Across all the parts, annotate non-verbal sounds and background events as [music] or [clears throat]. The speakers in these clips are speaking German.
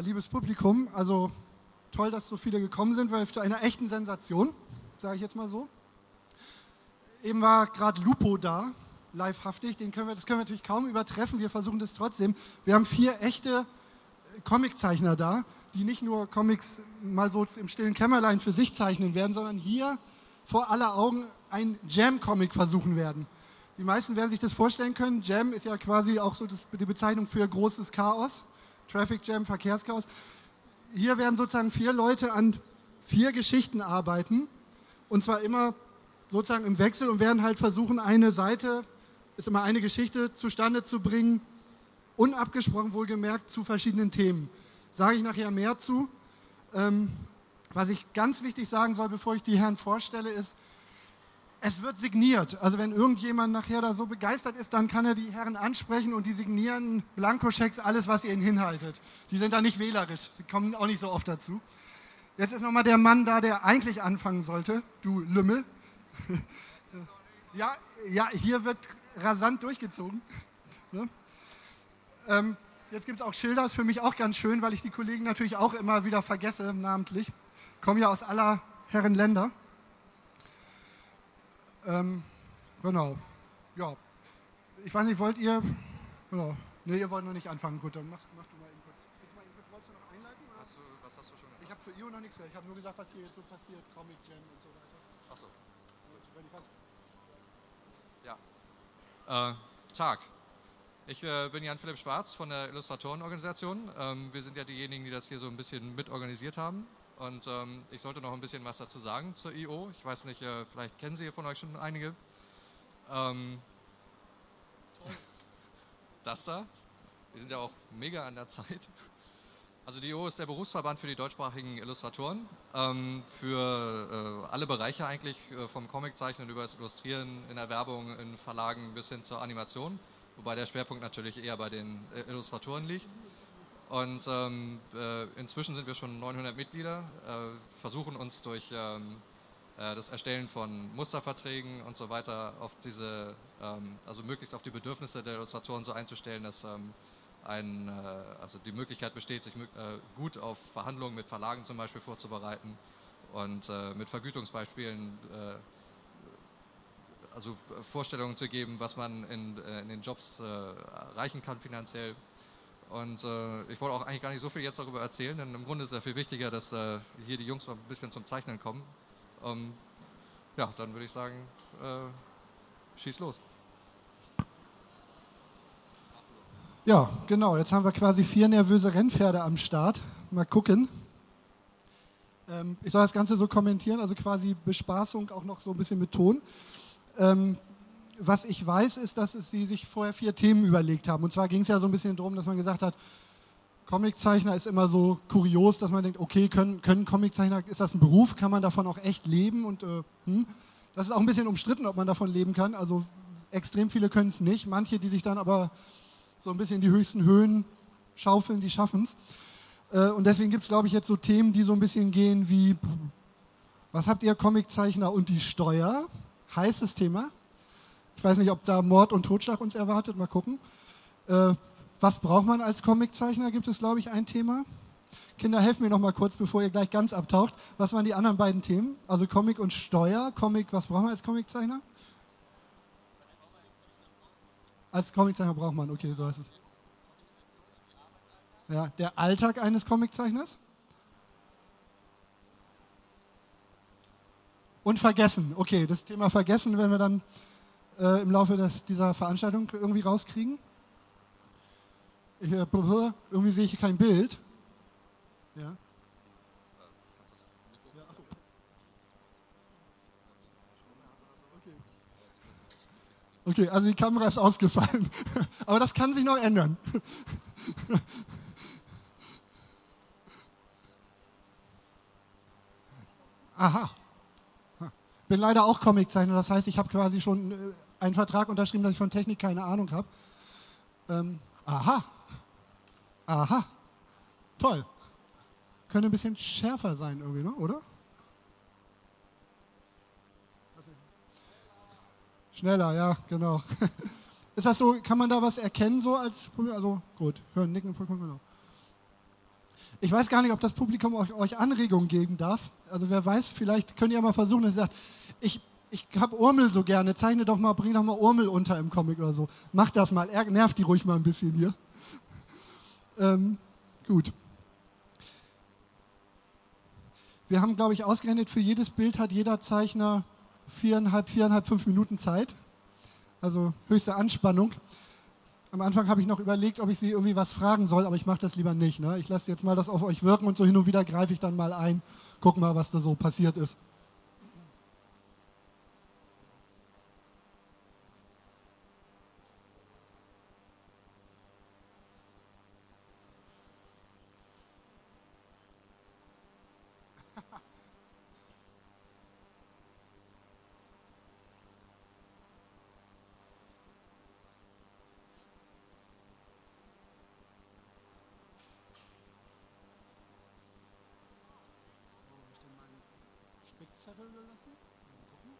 Liebes Publikum, also toll, dass so viele gekommen sind, weil für eine echten Sensation, sage ich jetzt mal so. Eben war gerade Lupo da, livehaftig, den können wir, das können wir natürlich kaum übertreffen, wir versuchen das trotzdem. Wir haben vier echte Comiczeichner da, die nicht nur Comics mal so im stillen Kämmerlein für sich zeichnen werden, sondern hier vor aller Augen ein Jam-Comic versuchen werden. Die meisten werden sich das vorstellen können. Jam ist ja quasi auch so das, die Bezeichnung für großes Chaos. Traffic Jam, Verkehrschaos. Hier werden sozusagen vier Leute an vier Geschichten arbeiten. Und zwar immer sozusagen im Wechsel und werden halt versuchen, eine Seite, ist immer eine Geschichte zustande zu bringen, unabgesprochen wohlgemerkt zu verschiedenen Themen. Sage ich nachher mehr zu. Ähm, was ich ganz wichtig sagen soll, bevor ich die Herren vorstelle, ist, es wird signiert. Also wenn irgendjemand nachher da so begeistert ist, dann kann er die Herren ansprechen und die signieren Blankoschecks, alles, was ihr ihnen hinhaltet. Die sind da nicht wählerisch, die kommen auch nicht so oft dazu. Jetzt ist nochmal der Mann da, der eigentlich anfangen sollte, du Lümmel. [laughs] ja, ja, hier wird rasant durchgezogen. [laughs] Ne? Ähm, jetzt gibt es auch Schilder, ist für mich auch ganz schön, weil ich die Kollegen natürlich auch immer wieder vergesse, namentlich. Kommen ja aus aller Herren Länder. Ähm, genau. Ja. Ich weiß nicht, wollt ihr. Genau. Ne, ihr wollt noch nicht anfangen. Gut, dann mach, mach du mal eben kurz. Du mal eben kurz, wolltest du noch einleiten? Oder? Hast du, was hast du schon gemacht? Ich habe für IO noch nichts gehört. Ich habe nur gesagt, was hier jetzt so passiert. Comic Jam und so weiter. Achso. Wenn ich was. Ja. Äh, Tag. Ich äh, bin Jan Philipp Schwarz von der Illustratorenorganisation. Ähm, wir sind ja diejenigen, die das hier so ein bisschen mitorganisiert haben. Und ähm, ich sollte noch ein bisschen was dazu sagen zur IO. Ich weiß nicht, äh, vielleicht kennen Sie von euch schon einige. Ähm, das da. Wir sind ja auch mega an der Zeit. Also die IO ist der Berufsverband für die deutschsprachigen Illustratoren. Ähm, für äh, alle Bereiche eigentlich, äh, vom Comiczeichnen über das Illustrieren, in der Werbung, in Verlagen bis hin zur Animation. Wobei der Schwerpunkt natürlich eher bei den äh, Illustratoren liegt. Und ähm, äh, inzwischen sind wir schon 900 Mitglieder, äh, versuchen uns durch ähm, äh, das Erstellen von Musterverträgen und so weiter auf diese, ähm, also möglichst auf die Bedürfnisse der Illustratoren so einzustellen, dass ähm, ein, äh, also die Möglichkeit besteht, sich äh, gut auf Verhandlungen mit Verlagen zum Beispiel vorzubereiten und äh, mit Vergütungsbeispielen also Vorstellungen zu geben, was man in, in den Jobs erreichen kann finanziell. Und äh, ich wollte auch eigentlich gar nicht so viel jetzt darüber erzählen, denn im Grunde ist es ja viel wichtiger, dass äh, hier die Jungs mal ein bisschen zum Zeichnen kommen. Ähm, ja, dann würde ich sagen, äh, schieß los. Ja, genau. Jetzt haben wir quasi vier nervöse Rennpferde am Start. Mal gucken. Ähm, ich soll das Ganze so kommentieren, also quasi Bespaßung auch noch so ein bisschen mit Ton. Ähm, was ich weiß, ist, dass sie sich vorher vier Themen überlegt haben. Und zwar ging es ja so ein bisschen darum, dass man gesagt hat, Comiczeichner ist immer so kurios, dass man denkt, okay, können, können Comiczeichner, ist das ein Beruf, kann man davon auch echt leben? Und äh, hm? das ist auch ein bisschen umstritten, ob man davon leben kann. Also extrem viele können es nicht. Manche, die sich dann aber so ein bisschen die höchsten Höhen schaufeln, die schaffen es. Äh, und deswegen gibt es, glaube ich, jetzt so Themen, die so ein bisschen gehen wie, was habt ihr Comiczeichner und die Steuer? Heißes Thema. Ich weiß nicht, ob da Mord und Totschlag uns erwartet. Mal gucken. Äh, was braucht man als Comiczeichner? Gibt es, glaube ich, ein Thema. Kinder, helft mir noch mal kurz, bevor ihr gleich ganz abtaucht. Was waren die anderen beiden Themen? Also Comic und Steuer. Comic, was braucht man als Comiczeichner? Als Comiczeichner braucht man, okay, so heißt es. Ja, der Alltag eines Comiczeichners. Und vergessen. Okay, das Thema vergessen, wenn wir dann äh, im Laufe des, dieser Veranstaltung irgendwie rauskriegen? Ich, äh, irgendwie sehe ich hier kein Bild. Ja. Okay, also die Kamera ist ausgefallen. [laughs] Aber das kann sich noch ändern. [laughs] Aha. Bin leider auch Comiczeichner, das heißt, ich habe quasi schon äh, einen Vertrag unterschrieben, dass ich von Technik keine Ahnung habe. Ähm, aha. Aha. Toll. Könnte ein bisschen schärfer sein irgendwie, ne? oder? Schneller, ja, genau. [laughs] Ist das so, kann man da was erkennen so als Also gut, hören, nicken, genau. Ich weiß gar nicht, ob das Publikum euch, euch Anregungen geben darf. Also wer weiß, vielleicht könnt ihr mal versuchen, dass ihr sagt, ich, ich habe Urmel so gerne, zeichne doch mal, bring doch mal Urmel unter im Comic oder so. Macht das mal, nervt die ruhig mal ein bisschen hier. Ähm, gut. Wir haben, glaube ich, ausgerechnet, für jedes Bild hat jeder Zeichner viereinhalb, viereinhalb, fünf Minuten Zeit. Also höchste Anspannung. Am Anfang habe ich noch überlegt, ob ich Sie irgendwie was fragen soll, aber ich mache das lieber nicht. Ne? Ich lasse jetzt mal das auf euch wirken und so hin und wieder greife ich dann mal ein, guck mal, was da so passiert ist. Spickzettel gelassen. Mal gucken.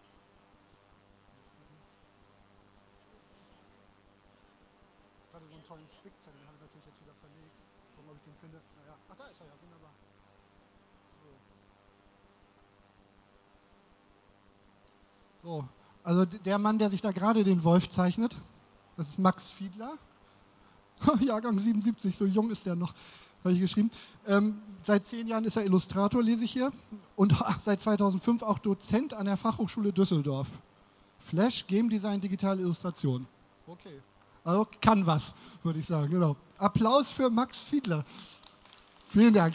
Gerade so einen tollen Spickzettel, den habe ich natürlich jetzt wieder verlegt. Gucken, ob ich den finde. Naja, ach, da ist er ja, wunderbar. So. so, also der Mann, der sich da gerade den Wolf zeichnet, das ist Max Fiedler. [laughs] Jahrgang 77, so jung ist der noch habe ich geschrieben. Ähm, seit zehn Jahren ist er Illustrator, lese ich hier. Und [laughs] seit 2005 auch Dozent an der Fachhochschule Düsseldorf. Flash, Game Design, digitale Illustration. Okay. Also kann was, würde ich sagen. Genau. Applaus für Max Fiedler. Vielen Dank.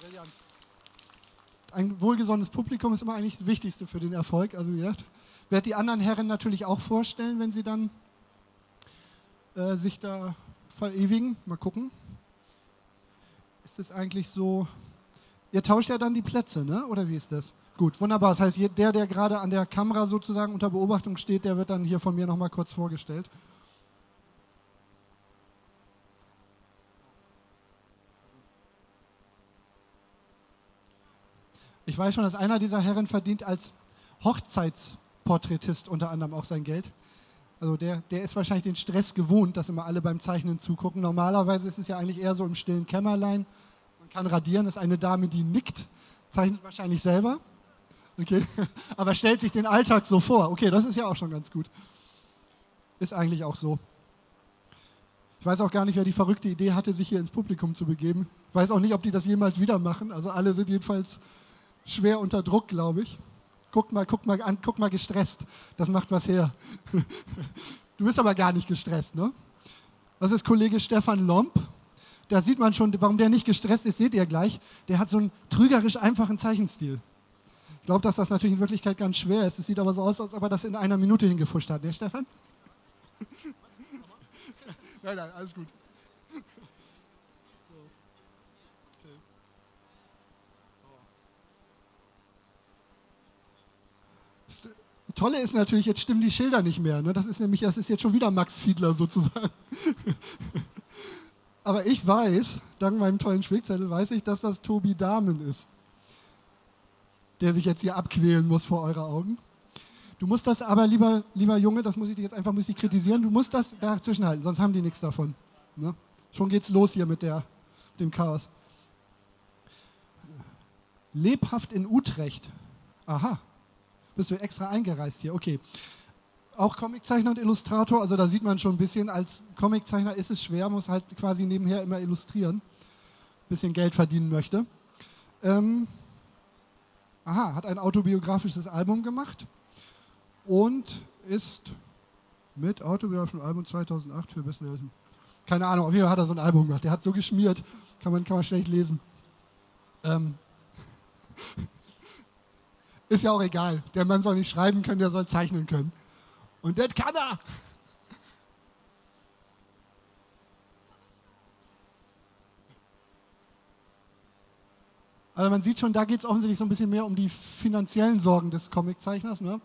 Brillant. Ein wohlgesonnenes Publikum ist immer eigentlich das Wichtigste für den Erfolg. Also, ja, werde die anderen Herren natürlich auch vorstellen, wenn sie dann äh, sich da verewigen. Mal gucken ist es eigentlich so, ihr tauscht ja dann die Plätze, ne? oder wie ist das? Gut, wunderbar. Das heißt, der, der gerade an der Kamera sozusagen unter Beobachtung steht, der wird dann hier von mir nochmal kurz vorgestellt. Ich weiß schon, dass einer dieser Herren verdient als Hochzeitsporträtist unter anderem auch sein Geld. Also der, der ist wahrscheinlich den Stress gewohnt, dass immer alle beim Zeichnen zugucken. Normalerweise ist es ja eigentlich eher so im stillen Kämmerlein. Man kann radieren, ist eine Dame, die nickt, zeichnet wahrscheinlich selber. Okay, [laughs] aber stellt sich den Alltag so vor. Okay, das ist ja auch schon ganz gut. Ist eigentlich auch so. Ich weiß auch gar nicht, wer die verrückte Idee hatte, sich hier ins Publikum zu begeben. Ich weiß auch nicht, ob die das jemals wieder machen. Also alle sind jedenfalls schwer unter Druck, glaube ich. Guck mal, guck mal an, guck mal gestresst. Das macht was her. [laughs] Du bist aber gar nicht gestresst, ne? Das ist Kollege Stefan Lomp. Da sieht man schon, warum der nicht gestresst ist, seht ihr gleich. Der hat so einen trügerisch einfachen Zeichenstil. Ich glaube, dass das natürlich in Wirklichkeit ganz schwer ist. Es sieht aber so aus, als ob er das in einer Minute hingefuscht hat, ne, Stefan? [laughs] nein, nein, alles gut. Tolle ist natürlich, jetzt stimmen die Schilder nicht mehr. Ne? Das ist nämlich, das ist jetzt schon wieder Max Fiedler sozusagen. [laughs] Aber ich weiß, dank meinem tollen Schwegzettel, weiß ich, dass das Tobi Dahmen ist, der sich jetzt hier abquälen muss vor eurer Augen. Du musst das aber, lieber, lieber Junge, das muss ich dir jetzt einfach muss ich kritisieren, du musst das dazwischen halten, sonst haben die nichts davon. Ne? Schon geht's los hier mit der, dem Chaos. Lebhaft in Utrecht. Aha, bist du extra eingereist hier, okay. Auch Comiczeichner und Illustrator, also da sieht man schon ein bisschen, als Comiczeichner ist es schwer, muss halt quasi nebenher immer illustrieren, ein bisschen Geld verdienen möchte. Ähm, aha, hat ein autobiografisches Album gemacht und ist mit autobiografischem Album 2008 für Besten Helden. Keine Ahnung, auf jeden Fall hat er so ein Album gemacht. Der hat so geschmiert, kann man, kann man schlecht lesen. Ähm, ist ja auch egal. Der Mann soll nicht schreiben können, der soll zeichnen können. Und das kann er. Also man sieht schon, da geht es offensichtlich so ein bisschen mehr um die finanziellen Sorgen des Comiczeichners. Ne?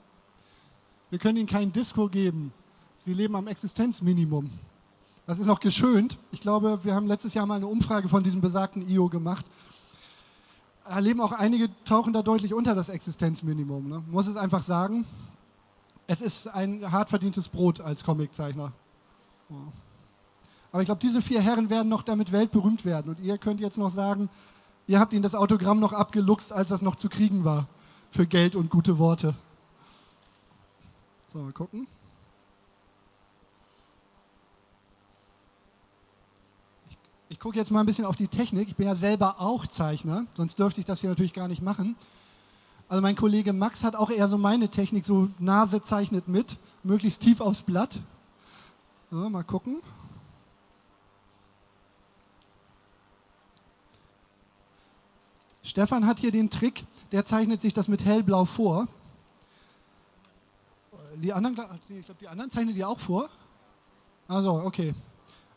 Wir können ihnen kein Disco geben. Sie leben am Existenzminimum. Das ist noch geschönt. Ich glaube, wir haben letztes Jahr mal eine Umfrage von diesem besagten IO gemacht erleben auch einige, tauchen da deutlich unter das Existenzminimum. Ne? Muss es einfach sagen, es ist ein hart verdientes Brot als Comiczeichner. Aber ich glaube, diese vier Herren werden noch damit weltberühmt werden. Und ihr könnt jetzt noch sagen, ihr habt ihnen das Autogramm noch abgeluchst, als das noch zu kriegen war. Für Geld und gute Worte. So, mal gucken. Ich, gucke jetzt mal ein bisschen auf die Technik. Ich bin ja selber auch Zeichner, sonst dürfte ich das hier natürlich gar nicht machen. Also mein Kollege Max hat auch eher so meine Technik, so Nase zeichnet mit, möglichst tief aufs Blatt. So, mal gucken. Stefan hat hier den Trick, der zeichnet sich das mit hellblau vor. Die anderen, ich glaube, die anderen zeichnen die auch vor. Also, okay.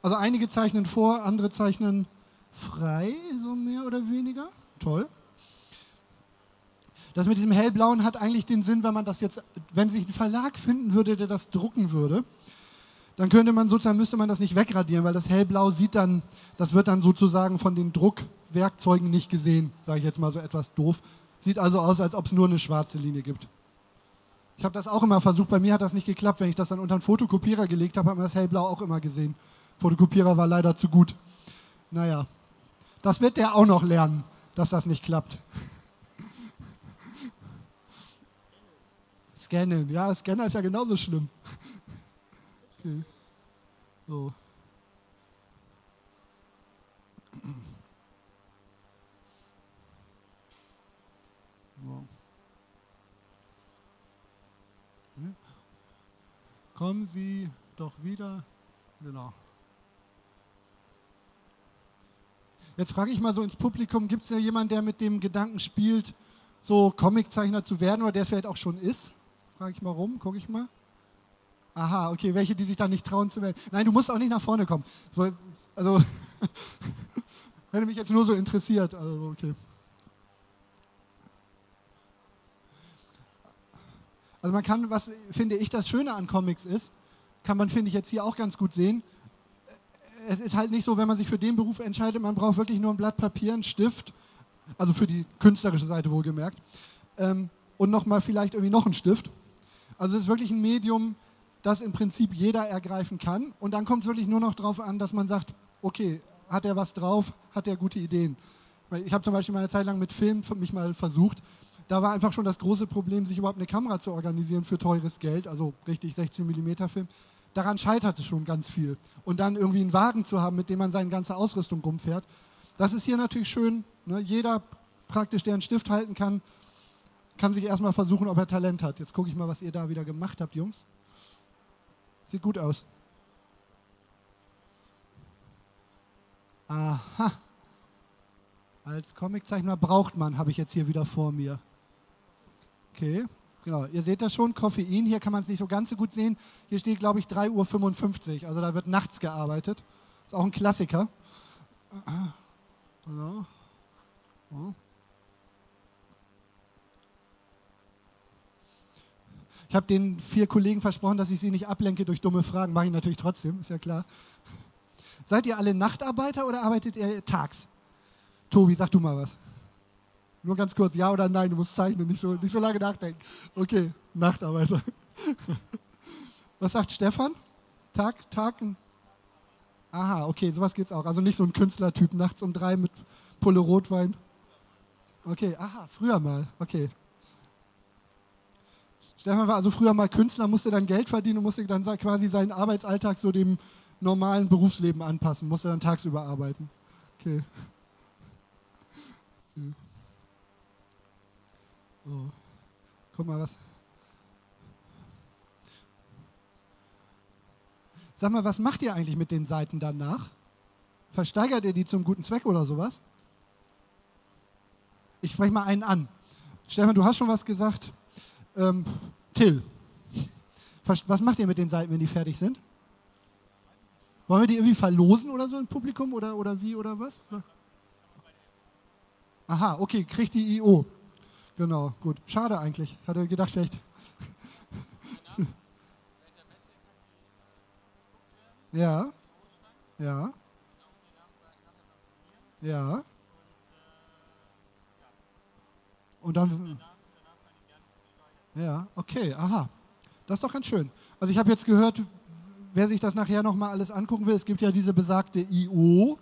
Also einige zeichnen vor, andere zeichnen frei, so mehr oder weniger. Toll. Das mit diesem hellblauen hat eigentlich den Sinn, wenn man das jetzt, wenn sich ein Verlag finden würde, der das drucken würde, dann könnte man sozusagen, müsste man das nicht wegradieren, weil das hellblau sieht dann, das wird dann sozusagen von den Druckwerkzeugen nicht gesehen, sage ich jetzt mal so etwas doof. Sieht also aus, als ob es nur eine schwarze Linie gibt. Ich habe das auch immer versucht, bei mir hat das nicht geklappt. Wenn ich das dann unter einen Fotokopierer gelegt habe, hat man das hellblau auch immer gesehen. Fotokopierer war leider zu gut. Naja, das wird der auch noch lernen, dass das nicht klappt. Scannen, ja, Scanner ist ja genauso schlimm. Okay. So. Hm? Kommen Sie doch wieder. Genau. Jetzt frage ich mal so ins Publikum, gibt es ja jemanden, der mit dem Gedanken spielt, so Comiczeichner zu werden oder der es vielleicht auch schon ist? Frage ich mal rum, gucke ich mal. Aha, okay, welche, die sich da nicht trauen zu werden. Nein, du musst auch nicht nach vorne kommen. Also, [laughs] wenn mich jetzt nur so interessiert. Also, okay. Also man kann, was finde ich das Schöne an Comics ist, kann man, finde ich, jetzt hier auch ganz gut sehen. Es ist halt nicht so, wenn man sich für den Beruf entscheidet, man braucht wirklich nur ein Blatt Papier, einen Stift, also für die künstlerische Seite wohlgemerkt, ähm, und nochmal vielleicht irgendwie noch einen Stift. Also es ist wirklich ein Medium, das im Prinzip jeder ergreifen kann. Und dann kommt es wirklich nur noch darauf an, dass man sagt, okay, hat er was drauf, hat er gute Ideen. Ich habe zum Beispiel mal eine Zeit lang mit Film mich mal versucht. Da war einfach schon das große Problem, sich überhaupt eine Kamera zu organisieren für teures Geld, also richtig 16 mm Film. Daran scheiterte schon ganz viel. Und dann irgendwie einen Wagen zu haben, mit dem man seine ganze Ausrüstung rumfährt. Das ist hier natürlich schön. Ne? Jeder praktisch, der einen Stift halten kann, kann sich erstmal versuchen, ob er Talent hat. Jetzt gucke ich mal, was ihr da wieder gemacht habt, Jungs. Sieht gut aus. Aha. Als Comiczeichner braucht man, habe ich jetzt hier wieder vor mir. Okay, genau. Ihr seht das schon, Koffein. Hier kann man es nicht so ganz so gut sehen. Hier steht, glaube ich, 3.55 Uhr. Also da wird nachts gearbeitet. Ist auch ein Klassiker. Genau. Oh. Ich habe den vier Kollegen versprochen, dass ich sie nicht ablenke durch dumme Fragen. Mache ich natürlich trotzdem, ist ja klar. Seid ihr alle Nachtarbeiter oder arbeitet ihr tags? Tobi, sag du mal was. Nur ganz kurz, ja oder nein, du musst zeichnen, nicht so, nicht so lange nachdenken. Okay, Nachtarbeiter. [laughs] Was sagt Stefan? Tag, Tag? Aha, okay, sowas geht's auch. Also nicht so ein Künstlertyp nachts um drei mit Pulle Rotwein. Okay, aha, früher mal. Okay. Stefan war also früher mal Künstler, musste dann Geld verdienen und musste dann quasi seinen Arbeitsalltag so dem normalen Berufsleben anpassen, musste dann tagsüber arbeiten. Okay. So. Guck mal, was. Sag mal, was macht ihr eigentlich mit den Seiten danach? Versteigert ihr die zum guten Zweck oder sowas? Ich spreche mal einen an. Stefan, du hast schon was gesagt. Ähm, Till, was macht ihr mit den Seiten, wenn die fertig sind? Wollen wir die irgendwie verlosen oder so im Publikum oder, oder wie oder was? Aha, okay, kriegt die IO. Genau, gut. Schade eigentlich. Hatte gedacht, vielleicht. ja. Ja. Ja. Und dann. Ja, okay, aha. Das ist doch ganz schön. Also ich habe jetzt gehört, wer sich das nachher nochmal alles angucken will, es gibt ja diese besagte IO.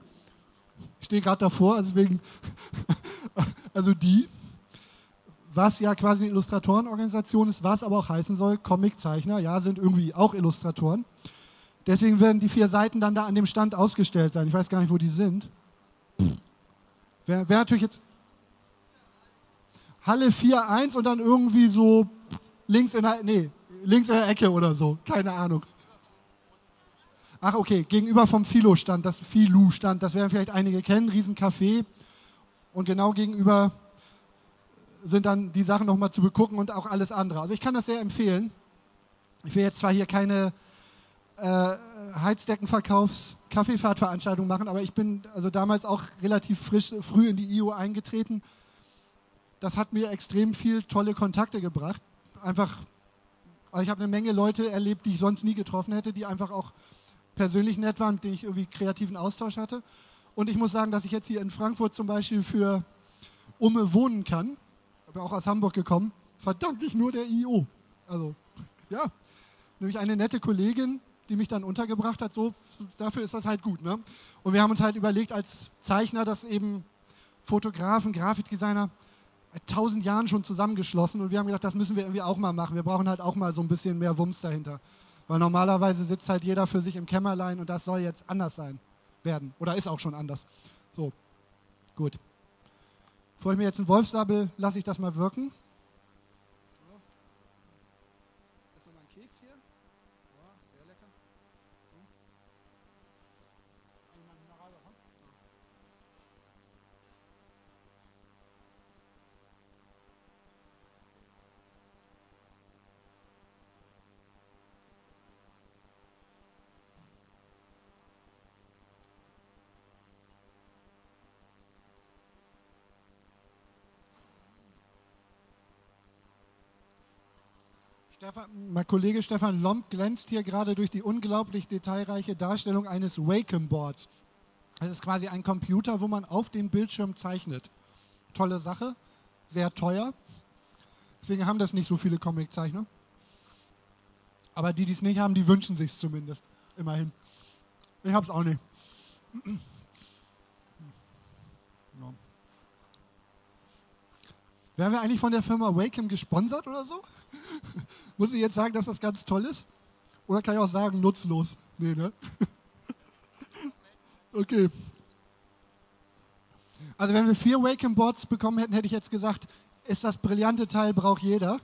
Ich stehe gerade davor, deswegen, [laughs] also die, was ja quasi eine Illustratorenorganisation ist, was aber auch heißen soll, Comiczeichner, ja, sind irgendwie auch Illustratoren. Deswegen werden die vier Seiten dann da an dem Stand ausgestellt sein. Ich weiß gar nicht, wo die sind. Wer, wer natürlich jetzt. Halle 4.1 und dann irgendwie so links in der, nee, links in der Ecke oder so. Keine Ahnung. Ach, okay, gegenüber vom Philo-Stand, das Philu-Stand, das werden vielleicht einige kennen, Riesencafé. Und genau gegenüber sind dann die Sachen nochmal zu begucken und auch alles andere. Also ich kann das sehr empfehlen. Ich will jetzt zwar hier keine äh, Heizdeckenverkaufs Kaffeefahrtveranstaltung machen, aber ich bin also damals auch relativ frisch, früh in die IO eingetreten. Das hat mir extrem viel tolle Kontakte gebracht. Einfach, also ich habe eine Menge Leute erlebt, die ich sonst nie getroffen hätte, die einfach auch persönlich nett waren, mit denen ich irgendwie kreativen Austausch hatte. Und ich muss sagen, dass ich jetzt hier in Frankfurt zum Beispiel für Umme wohnen kann, habe auch aus Hamburg gekommen, verdanke ich nur der IO. Also, [laughs] ja, nämlich eine nette Kollegin, die mich dann untergebracht hat, so, dafür ist das halt gut. Ne? Und wir haben uns halt überlegt als Zeichner, dass eben Fotografen, Grafikdesigner tausend Jahren schon zusammengeschlossen und wir haben gedacht, das müssen wir irgendwie auch mal machen. Wir brauchen halt auch mal so ein bisschen mehr Wumms dahinter. Weil normalerweise sitzt halt jeder für sich im Kämmerlein und das soll jetzt anders sein werden. Oder ist auch schon anders. So, gut. Bevor ich mir jetzt einen Wolfsabel, lasse ich das mal wirken. Stefan, mein Kollege Stefan Lomb glänzt hier gerade durch die unglaublich detailreiche Darstellung eines Wacom Boards. Das ist quasi ein Computer, wo man auf dem Bildschirm zeichnet. Tolle Sache, sehr teuer. Deswegen haben das nicht so viele Comiczeichner. Aber die, die es nicht haben, die wünschen sich zumindest. Immerhin. Ich habe es auch nicht. [clears throat] Werden wir eigentlich von der Firma Wacom gesponsert oder so? [laughs] Muss ich jetzt sagen, dass das ganz toll ist? Oder kann ich auch sagen, nutzlos? Nee, ne? [laughs] Okay. Also wenn wir vier Wacom Boards bekommen hätten, hätte ich jetzt gesagt, ist das brillante Teil, braucht jeder.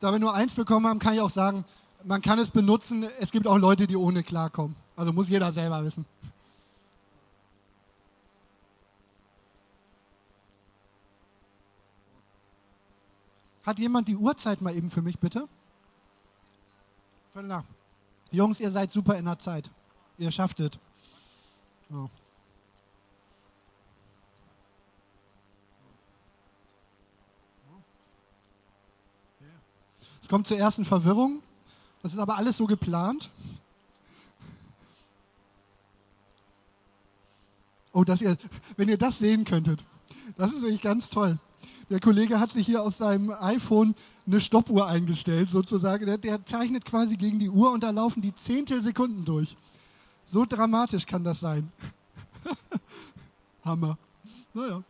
Da wir nur eins bekommen haben, kann ich auch sagen, man kann es benutzen. Es gibt auch Leute, die ohne klarkommen. Also muss jeder selber wissen. Hat jemand die Uhrzeit mal eben für mich, bitte? Nach. Jungs, ihr seid super in der Zeit. Ihr schafft es. So. Es kommt zur ersten Verwirrung. Das ist aber alles so geplant. Oh, dass ihr, wenn ihr das sehen könntet, das ist wirklich ganz toll. Der Kollege hat sich hier auf seinem iPhone eine Stoppuhr eingestellt, sozusagen. Der, der zeichnet quasi gegen die Uhr und da laufen die Zehntelsekunden durch. So dramatisch kann das sein. [laughs] Hammer. Naja.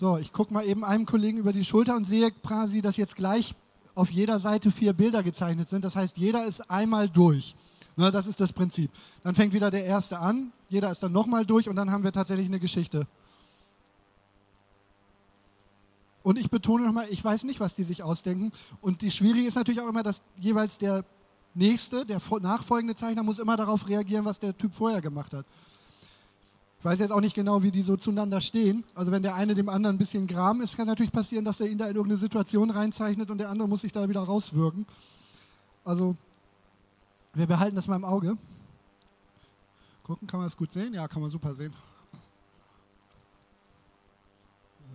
So, ich gucke mal eben einem Kollegen über die Schulter und sehe quasi, dass jetzt gleich auf jeder Seite vier Bilder gezeichnet sind. Das heißt, jeder ist einmal durch. Ne, das ist das Prinzip. Dann fängt wieder der erste an, jeder ist dann nochmal durch und dann haben wir tatsächlich eine Geschichte. Und ich betone nochmal, ich weiß nicht, was die sich ausdenken. Und die Schwierige ist natürlich auch immer, dass jeweils der nächste, der nachfolgende Zeichner muss immer darauf reagieren, was der Typ vorher gemacht hat. Ich weiß jetzt auch nicht genau, wie die so zueinander stehen. Also wenn der eine dem anderen ein bisschen gram ist, kann natürlich passieren, dass der ihn da in irgendeine Situation reinzeichnet und der andere muss sich da wieder rauswirken. Also wir behalten das mal im Auge. Gucken, kann man das gut sehen? Ja, kann man super sehen.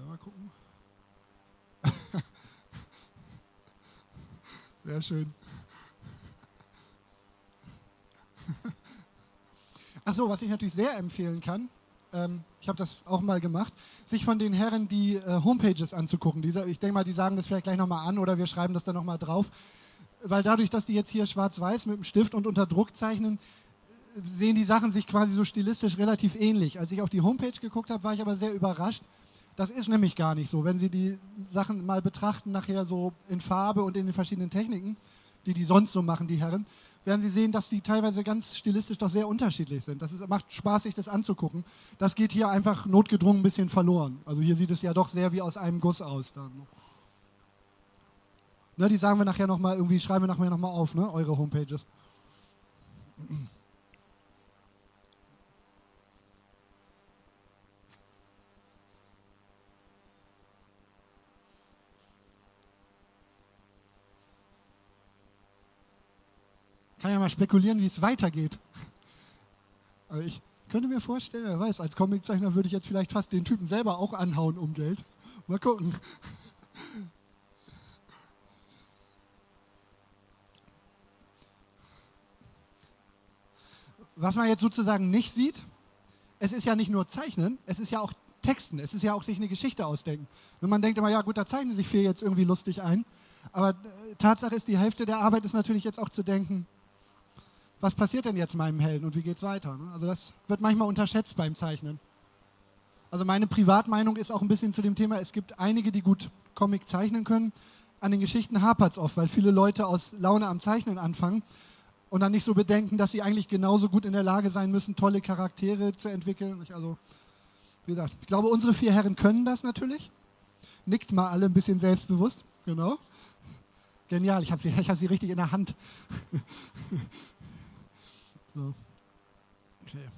mal gucken. [laughs] Sehr schön. So, was ich natürlich sehr empfehlen kann, ähm, ich habe das auch mal gemacht, sich von den Herren die äh, Homepages anzugucken. Diese, ich denke mal, die sagen das vielleicht gleich nochmal an oder wir schreiben das dann nochmal drauf. Weil dadurch, dass die jetzt hier schwarz-weiß mit dem Stift und unter Druck zeichnen, sehen die Sachen sich quasi so stilistisch relativ ähnlich. Als ich auf die Homepage geguckt habe, war ich aber sehr überrascht. Das ist nämlich gar nicht so. Wenn Sie die Sachen mal betrachten, nachher so in Farbe und in den verschiedenen Techniken, die die sonst so machen, die Herren, werden Sie sehen, dass die teilweise ganz stilistisch doch sehr unterschiedlich sind. Das ist, macht Spaß, sich das anzugucken. Das geht hier einfach notgedrungen ein bisschen verloren. Also hier sieht es ja doch sehr wie aus einem Guss aus. Dann. Ne, die sagen wir nachher nochmal, irgendwie schreiben wir nachher nochmal auf, ne, eure Homepages. Kann ja mal spekulieren, wie es weitergeht. Also ich könnte mir vorstellen, wer weiß, als Comiczeichner würde ich jetzt vielleicht fast den Typen selber auch anhauen um Geld. Mal gucken. Was man jetzt sozusagen nicht sieht, es ist ja nicht nur Zeichnen, es ist ja auch Texten, es ist ja auch sich eine Geschichte ausdenken. Wenn man denkt immer, ja gut, da zeichnen sich vier jetzt irgendwie lustig ein, aber äh, Tatsache ist, die Hälfte der Arbeit ist natürlich jetzt auch zu denken, was passiert denn jetzt meinem Helden und wie geht es weiter? Ne? Also das wird manchmal unterschätzt beim Zeichnen. Also meine Privatmeinung ist auch ein bisschen zu dem Thema, es gibt einige, die gut Comic zeichnen können. An den Geschichten hapert es oft, weil viele Leute aus Laune am Zeichnen anfangen und dann nicht so bedenken, dass sie eigentlich genauso gut in der Lage sein müssen, tolle Charaktere zu entwickeln. Also, wie gesagt, ich glaube, unsere vier Herren können das natürlich. Nickt mal alle ein bisschen selbstbewusst. Genau. Genial, ich habe sie, hab sie richtig in der Hand. [laughs] So. Okay.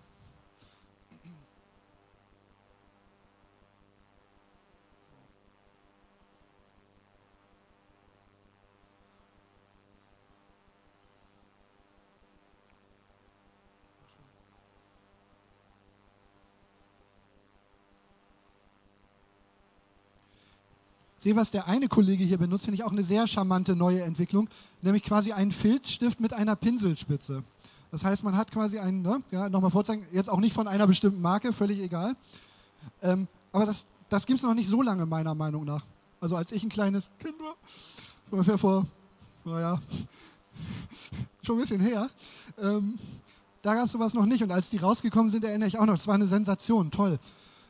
sehe, was der eine Kollege hier benutzt, finde ich auch eine sehr charmante neue Entwicklung, nämlich quasi einen Filzstift mit einer Pinselspitze. Das heißt, man hat quasi einen, ne, ja, nochmal vorzeigen, jetzt auch nicht von einer bestimmten Marke, völlig egal. Ähm, aber das, das gibt es noch nicht so lange, meiner Meinung nach. Also als ich ein kleines Kind war, ungefähr vor, naja, [laughs] schon ein bisschen her, ähm, da gab es sowas noch nicht. Und als die rausgekommen sind, erinnere ich auch noch, das war eine Sensation, toll.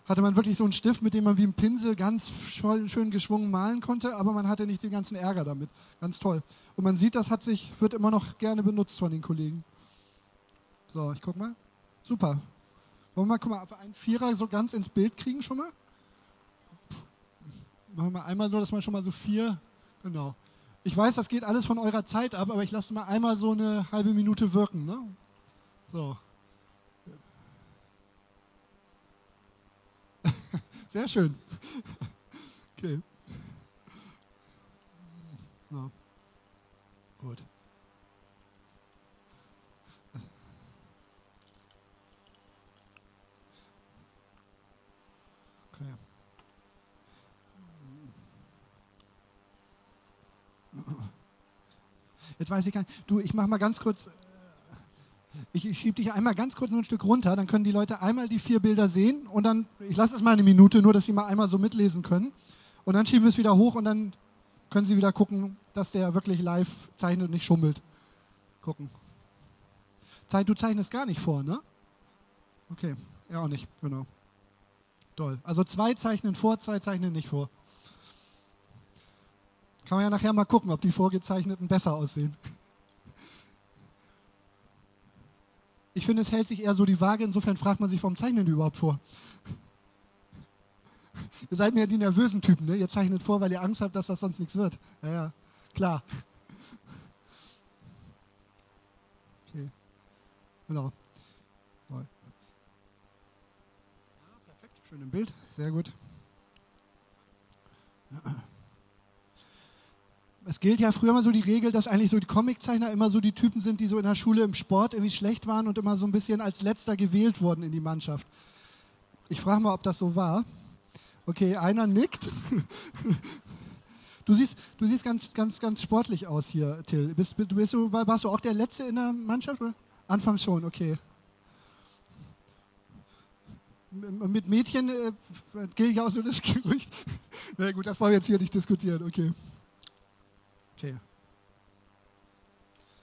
Hatte man wirklich so einen Stift, mit dem man wie ein Pinsel ganz schön geschwungen malen konnte, aber man hatte nicht den ganzen Ärger damit. Ganz toll. Und man sieht, das hat sich, wird immer noch gerne benutzt von den Kollegen. So, ich guck mal. Super. Wollen wir mal, guck mal, einen Vierer so ganz ins Bild kriegen schon mal? Machen wir mal einmal nur, dass man schon mal so vier, genau. Ich weiß, das geht alles von eurer Zeit ab, aber ich lasse mal einmal so eine halbe Minute wirken. Ne? So. [laughs] Sehr schön. [laughs] Okay. So. Gut. Jetzt weiß ich gar nicht. Du, ich mache mal ganz kurz. Äh, ich, ich schiebe dich einmal ganz kurz ein Stück runter, dann können die Leute einmal die vier Bilder sehen und dann, ich lasse es mal eine Minute, nur dass sie mal einmal so mitlesen können. Und dann schieben wir es wieder hoch und dann können sie wieder gucken, dass der wirklich live zeichnet und nicht schummelt. Gucken. Zeit, du zeichnest gar nicht vor, ne? Okay, ja auch nicht, genau. Toll. Also zwei zeichnen vor, zwei zeichnen nicht vor. Kann man ja nachher mal gucken, ob die vorgezeichneten besser aussehen. Ich finde, es hält sich eher so die Waage, insofern fragt man sich, warum zeichnen die überhaupt vor? [laughs] Ihr seid mir ja die nervösen Typen, ne? Ihr zeichnet vor, weil ihr Angst habt, dass das sonst nichts wird. Ja, ja, klar. [laughs] Okay. Genau. Ja, perfekt, schön im Bild, sehr gut [clears throat] es gilt ja früher mal so die Regel, dass eigentlich so die Comiczeichner immer so die Typen sind, die so in der Schule im Sport irgendwie schlecht waren und immer so ein bisschen als letzter gewählt wurden in die Mannschaft. Ich frage mal, ob das so war. Okay, einer nickt. Du siehst, du siehst ganz, ganz, ganz sportlich aus hier, Till. Bist, bist, bist du, warst du auch der Letzte in der Mannschaft? Oder? Anfang schon, okay. mit Mädchen äh, gilt ja auch so das [laughs] Gerücht. Na gut, das wollen wir jetzt hier nicht diskutieren. Okay. Okay.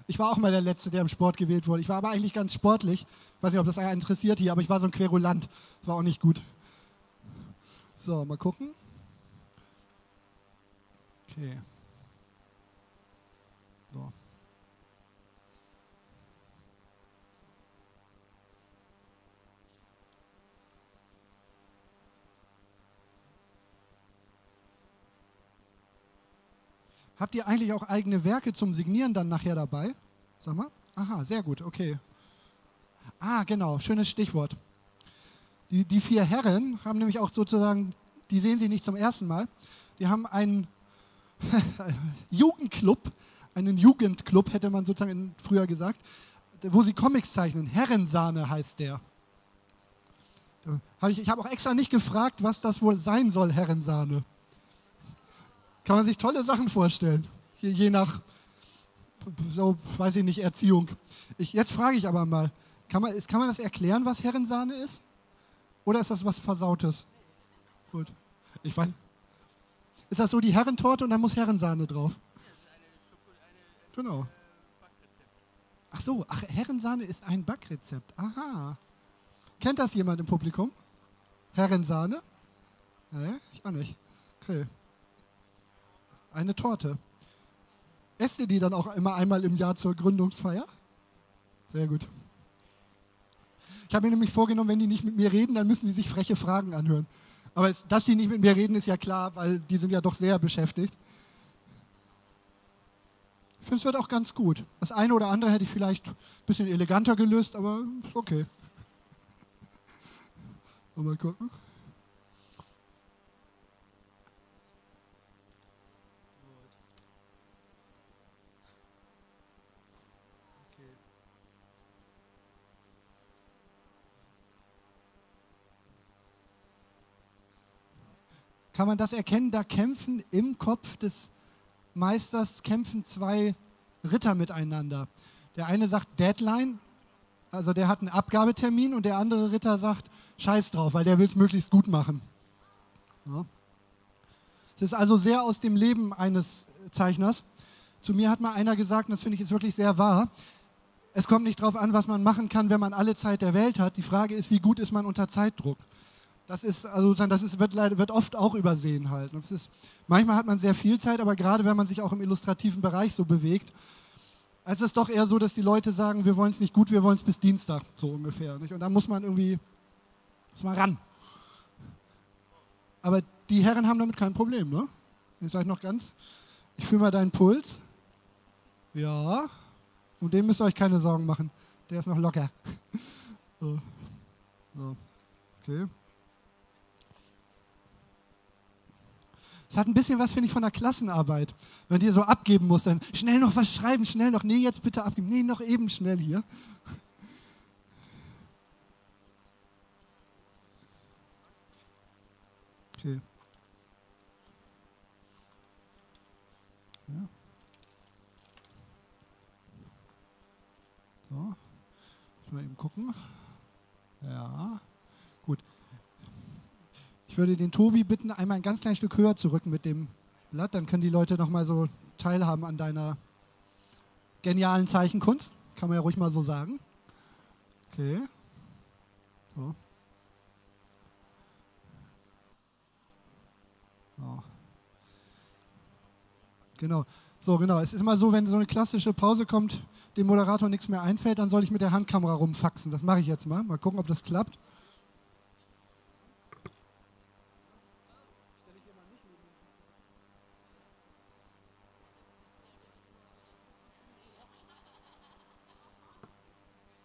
Ich war auch mal der Letzte, der im Sport gewählt wurde. Ich war aber eigentlich ganz sportlich. Ich weiß nicht, ob das einer interessiert hier, aber ich war so ein Querulant. War auch nicht gut. So, mal gucken. Okay. Habt ihr eigentlich auch eigene Werke zum Signieren dann nachher dabei? Sag mal. Aha, sehr gut, okay. Ah, genau, schönes Stichwort. Die, die vier Herren haben nämlich auch sozusagen, die sehen Sie nicht zum ersten Mal, die haben einen [laughs] Jugendclub, einen Jugendclub hätte man sozusagen früher gesagt, wo sie Comics zeichnen. Herrensahne heißt der. ich ich habe auch extra nicht gefragt, was das wohl sein soll, Herrensahne. Kann man sich tolle Sachen vorstellen. Je, je nach, so weiß ich nicht, Erziehung. Ich, jetzt frage ich aber mal, kann man, kann man das erklären, was Herrensahne ist? Oder ist das was Versautes? Gut. Ich weiß. Ist das so die Herrentorte und dann muss Herrensahne drauf? Genau. Ach so, ach, Herrensahne ist ein Backrezept. Aha. Kennt das jemand im Publikum? Herrensahne? Nee, ich auch nicht. Okay eine Torte. Esst ihr die dann auch immer einmal im Jahr zur Gründungsfeier? Sehr gut. Ich habe mir nämlich vorgenommen, wenn die nicht mit mir reden, dann müssen die sich freche Fragen anhören. Aber es, dass die nicht mit mir reden, ist ja klar, weil die sind ja doch sehr beschäftigt. Ich finde, es wird auch ganz gut. Das eine oder andere hätte ich vielleicht ein bisschen eleganter gelöst, aber ist okay. [laughs] Mal gucken. Kann man das erkennen, da kämpfen im Kopf des Meisters kämpfen zwei Ritter miteinander. Der eine sagt Deadline, also der hat einen Abgabetermin und der andere Ritter sagt Scheiß drauf, weil der will es möglichst gut machen. Ja. Es ist also sehr aus dem Leben eines Zeichners. Zu mir hat mal einer gesagt, und das finde ich ist wirklich sehr wahr, es kommt nicht darauf an, was man machen kann, wenn man alle Zeit der Welt hat. Die Frage ist, wie gut ist man unter Zeitdruck? Das ist, also das ist, wird, wird oft auch übersehen halt. Ist, manchmal hat man sehr viel Zeit, aber gerade wenn man sich auch im illustrativen Bereich so bewegt, es ist doch eher so, dass die Leute sagen, wir wollen es nicht gut, wir wollen es bis Dienstag, so ungefähr. Nicht? Und da muss man irgendwie muss man ran. Aber die Herren haben damit kein Problem, ne? Ich sage noch ganz, ich fühle mal deinen Puls. Ja, um den müsst ihr euch keine Sorgen machen. Der ist noch locker. [laughs] so. so. Okay. Es hat ein bisschen was, finde ich, von der Klassenarbeit. Wenn die so abgeben muss, dann schnell noch was schreiben, schnell noch. Nee, jetzt bitte abgeben. Nee, noch eben schnell hier. Okay. Ja. So. Mal eben gucken. Ja. Ich würde den Tobi bitten, einmal ein ganz kleines Stück höher zu rücken mit dem Blatt. Dann können die Leute nochmal so teilhaben an deiner genialen Zeichenkunst. Kann man ja ruhig mal so sagen. Okay. So. so. Genau. So, genau. Es ist immer so, wenn so eine klassische Pause kommt, dem Moderator nichts mehr einfällt, dann soll ich mit der Handkamera rumfaxen. Das mache ich jetzt mal. Mal gucken, ob das klappt.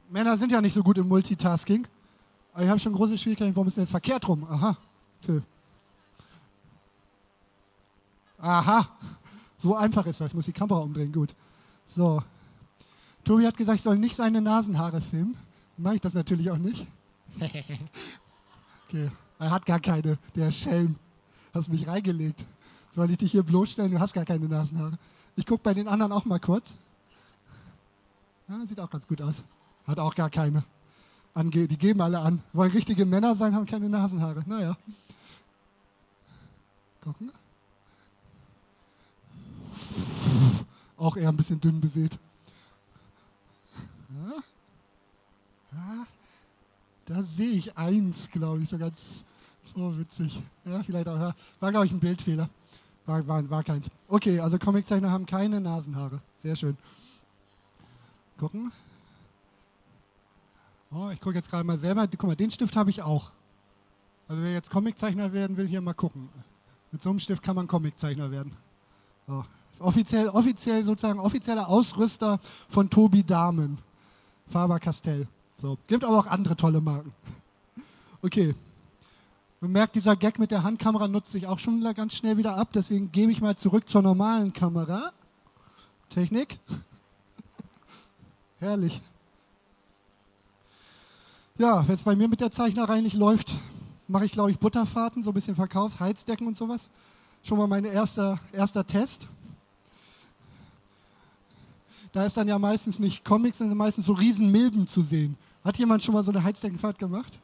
Männer sind ja nicht so gut im Multitasking. Aber ich habe schon große Schwierigkeiten. Warum ist denn jetzt verkehrt rum? Aha. Okay. Aha. So einfach ist das. Ich muss die Kamera umdrehen. Gut. So. Tobi hat gesagt, ich soll nicht seine Nasenhaare filmen. Mache ich das natürlich auch nicht. [laughs] okay. Er hat gar keine. Der Schelm. Hast mich reingelegt. Soll ich dich hier bloßstellen? Du hast gar keine Nasenhaare. Ich gucke bei den anderen auch mal kurz. Ja, sieht auch ganz gut aus. Hat auch gar keine. ange die geben alle an. Wollen richtige Männer sein, haben keine Nasenhaare. Naja. Gucken. Auch eher ein bisschen dünn besät. Ja. Ja. Da sehe ich eins, glaube ich, so ganz so witzig. Ja, vielleicht auch. War, glaube ich, ein Bildfehler. War, war, war keins. Okay, also Comiczeichner haben keine Nasenhaare. Sehr schön. Gucken. Oh, ich gucke jetzt gerade mal selber. Guck mal, den Stift habe ich auch. Also wer jetzt Comiczeichner werden will, hier mal gucken. Mit so einem Stift kann man Comiczeichner werden. So. Offiziell, offiziell sozusagen offizieller Ausrüster von Tobi Dahmen. Faber-Castell. So. Gibt aber auch andere tolle Marken. [laughs] Okay. Man merkt, dieser Gag mit der Handkamera nutzt sich auch schon ganz schnell wieder ab. Deswegen gebe ich mal zurück zur normalen Kamera. Technik. [laughs] Herrlich. Ja, wenn es bei mir mit der Zeichnerei nicht läuft, mache ich, glaube ich, Butterfahrten, so ein bisschen Verkaufs-, Heizdecken und sowas. Schon mal mein erster, erster Test. Da ist dann ja meistens nicht Comics, sondern meistens so Riesenmilben zu sehen. Hat jemand schon mal so eine Heizdeckenfahrt gemacht?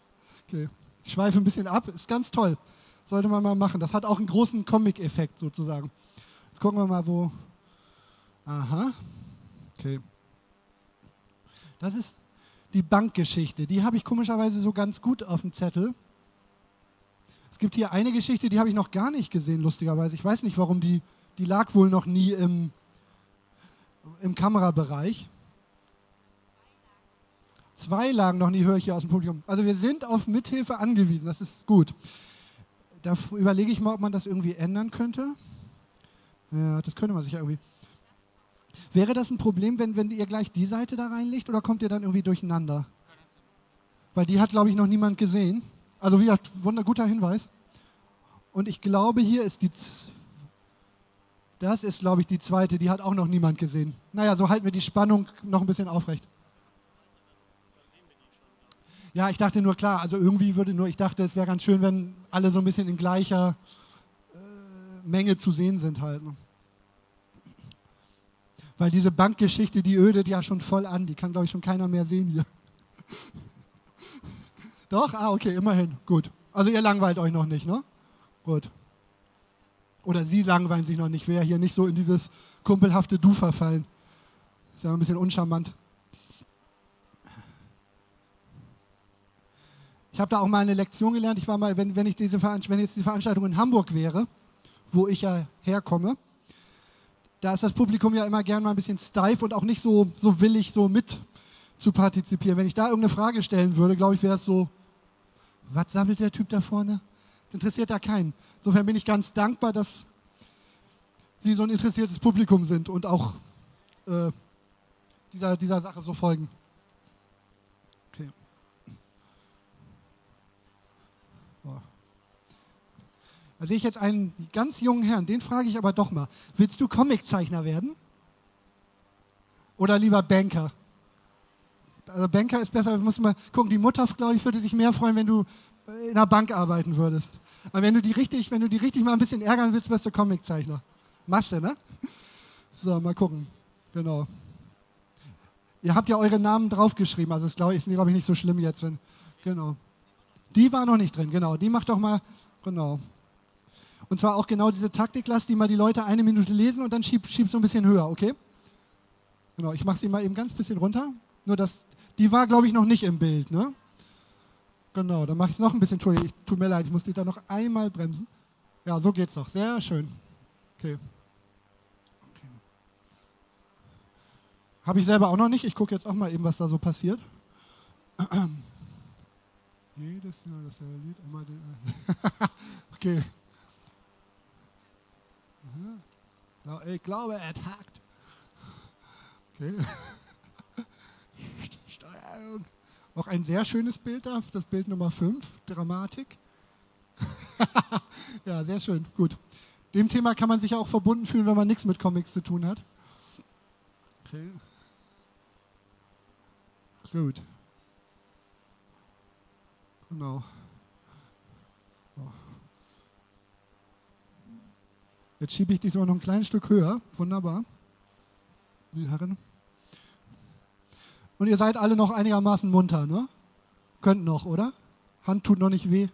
Okay, ich schweife ein bisschen ab, ist ganz toll. Sollte man mal machen. Das hat auch einen großen Comic-Effekt sozusagen. Jetzt gucken wir mal, wo. Aha. Okay. Das ist die Bankgeschichte. Die habe ich komischerweise so ganz gut auf dem Zettel. Es gibt hier eine Geschichte, die habe ich noch gar nicht gesehen, lustigerweise. Ich weiß nicht, warum die, die lag wohl noch nie im, im Kamerabereich. Zwei lagen noch nie, höre ich hier aus dem Publikum. Also wir sind auf Mithilfe angewiesen, das ist gut. Da überlege ich mal, ob man das irgendwie ändern könnte. Ja, das könnte man sich ja irgendwie. Wäre das ein Problem, wenn, wenn ihr gleich die Seite da reinlegt oder kommt ihr dann irgendwie durcheinander? Weil die hat, glaube ich, noch niemand gesehen. Also wie gesagt, guter Hinweis. Und ich glaube, hier ist die, das ist, glaube ich, die zweite, die hat auch noch niemand gesehen. Naja, so halten wir die Spannung noch ein bisschen aufrecht. Ja, ich dachte nur, klar, also irgendwie würde nur, ich dachte, es wäre ganz schön, wenn alle so ein bisschen in gleicher äh, Menge zu sehen sind halt. Ne? Weil diese Bankgeschichte, die ödet ja schon voll an. Die kann, glaube ich, schon keiner mehr sehen hier. [laughs] Doch? Ah, okay, immerhin. Gut. Also ihr langweilt euch noch nicht, ne? Gut. Oder Sie langweilen sich noch nicht. Wäre hier nicht so in dieses kumpelhafte Du verfallen. Ist ja ein bisschen uncharmant. Ich habe da auch mal eine Lektion gelernt. Ich war mal, wenn, wenn, ich diese wenn jetzt die Veranstaltung in Hamburg wäre, wo ich ja herkomme, da ist das Publikum ja immer gern mal ein bisschen steif und auch nicht so, so willig, so mit zu partizipieren. Wenn ich da irgendeine Frage stellen würde, glaube ich, wäre es so, was sammelt der Typ da vorne? Das interessiert da keinen. Insofern bin ich ganz dankbar, dass Sie so ein interessiertes Publikum sind und auch äh, dieser, dieser Sache so folgen. Da sehe ich jetzt einen ganz jungen Herrn, den frage ich aber doch mal. Willst du Comiczeichner werden? Oder lieber Banker? Also Banker ist besser, muss mal gucken. Die Mutter, glaube ich, würde sich mehr freuen, wenn du in einer Bank arbeiten würdest. Aber wenn du die richtig, wenn du die richtig mal ein bisschen ärgern willst, wirst du Comiczeichner. Machst du, ne? So, mal gucken. Genau. Ihr habt ja eure Namen draufgeschrieben, also ist, glaube ich, ist, glaube ich, nicht so schlimm jetzt, wenn. Genau. Die war noch nicht drin, genau. Die macht doch mal, genau. Und zwar auch genau diese Taktik, lass die mal die Leute eine Minute lesen und dann schieb, schieb so ein bisschen höher, okay? Genau, ich mache sie mal eben ganz bisschen runter. Nur das, die war, glaube ich, noch nicht im Bild, ne? Genau, dann mache ich es noch ein bisschen. Tut, tut mir leid, ich muss dich da noch einmal bremsen. Ja, so geht's doch. Sehr schön. Okay. Habe ich selber auch noch nicht. Ich gucke jetzt auch mal eben, was da so passiert. [clears throat] Jedes Jahr dasselbe Lied, immer den. [laughs] okay. Ich glaube, er hakt. Okay. [laughs] Steuerung. Auch ein sehr schönes Bild da, das Bild Nummer 5, Dramatik. [laughs] ja, sehr schön, gut. Dem Thema kann man sich auch verbunden fühlen, wenn man nichts mit Comics zu tun hat. Okay. Gut. Genau. Jetzt schiebe ich diesmal noch ein kleines Stück höher. Wunderbar. Die Herren. Und ihr seid alle noch einigermaßen munter, ne? Könnt noch, oder? Hand tut noch nicht weh.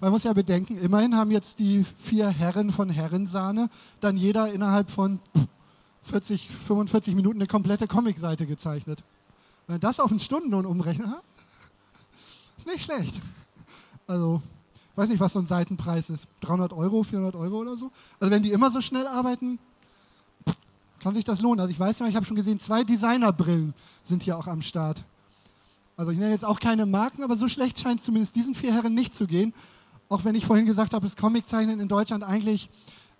Man muss ja bedenken, immerhin haben jetzt die vier Herren von Herrensahne dann jeder innerhalb von 40, 45 Minuten eine komplette Comicseite gezeichnet. Wenn das auf einen Stundenlohn umrechnet, [laughs] ist nicht schlecht. Also, weiß nicht, was so ein Seitenpreis ist. 300 Euro, 400 Euro oder so. Also, wenn die immer so schnell arbeiten, kann sich das lohnen. Also, ich weiß noch, ich habe schon gesehen, zwei Designerbrillen sind hier auch am Start. Also, ich nenne jetzt auch keine Marken, aber so schlecht scheint es zumindest diesen vier Herren nicht zu gehen. Auch wenn ich vorhin gesagt habe, dass Comiczeichnen in Deutschland eigentlich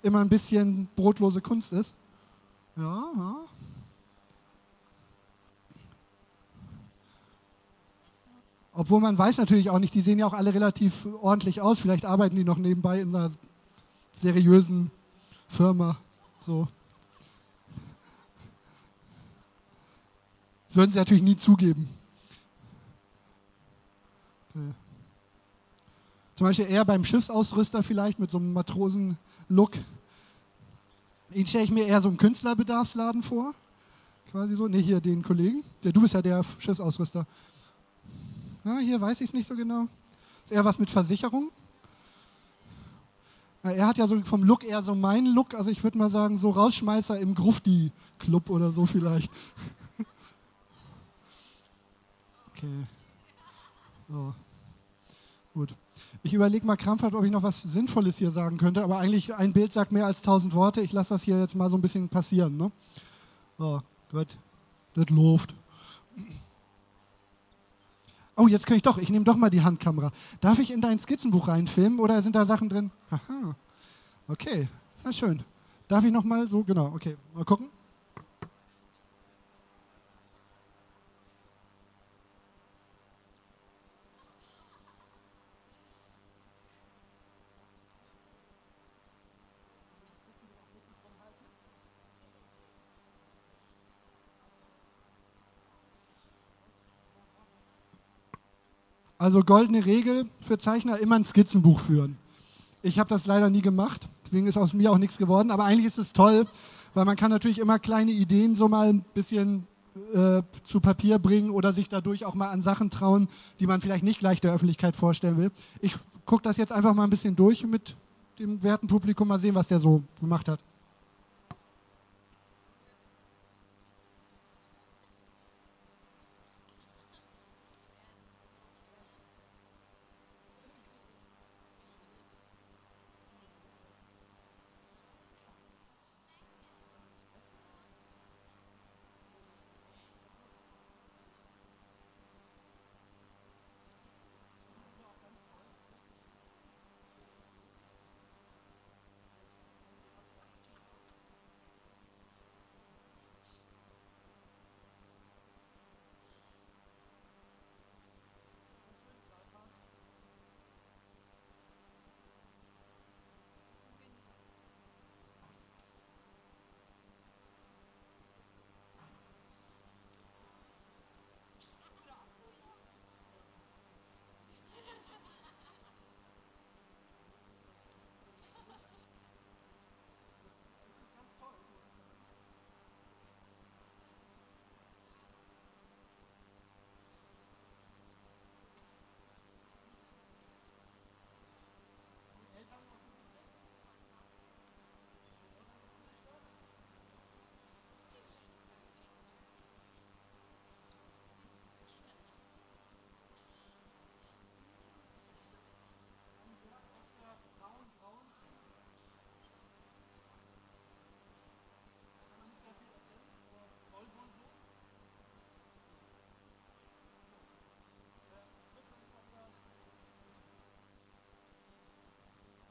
immer ein bisschen brotlose Kunst ist. Ja, ja. Obwohl man weiß natürlich auch nicht, die sehen ja auch alle relativ ordentlich aus. Vielleicht arbeiten die noch nebenbei in einer seriösen Firma. So. würden sie natürlich nie zugeben. Okay. Zum Beispiel eher beim Schiffsausrüster vielleicht mit so einem Matrosen-Look. Ihn stelle ich mir eher so einen Künstlerbedarfsladen vor. Quasi so. Ne, hier den Kollegen. Der, du bist ja der Schiffsausrüster. Na, hier weiß ich es nicht so genau. Ist eher was mit Versicherung. Na, er hat ja so vom Look eher so meinen Look. Also ich würde mal sagen, so Rausschmeißer im Grufti-Club oder so vielleicht. [laughs] okay. So. Gut. Ich überlege mal krampfhaft, ob ich noch was Sinnvolles hier sagen könnte, aber eigentlich ein Bild sagt mehr als tausend Worte. Ich lasse das hier jetzt mal so ein bisschen passieren. Ne? So, gut. Das läuft. Oh, jetzt kann ich doch. Ich nehme doch mal die Handkamera. Darf ich in dein Skizzenbuch reinfilmen oder sind da Sachen drin? Aha. Okay, sehr schön. Darf ich noch mal so? Genau, okay. Mal gucken. Also goldene Regel für Zeichner, immer ein Skizzenbuch führen. Ich habe das leider nie gemacht, deswegen ist aus mir auch nichts geworden, aber eigentlich ist es toll, weil man kann natürlich immer kleine Ideen so mal ein bisschen äh, zu Papier bringen oder sich dadurch auch mal an Sachen trauen, die man vielleicht nicht gleich der Öffentlichkeit vorstellen will. Ich gucke das jetzt einfach mal ein bisschen durch mit dem werten Publikum, mal sehen, was der so gemacht hat.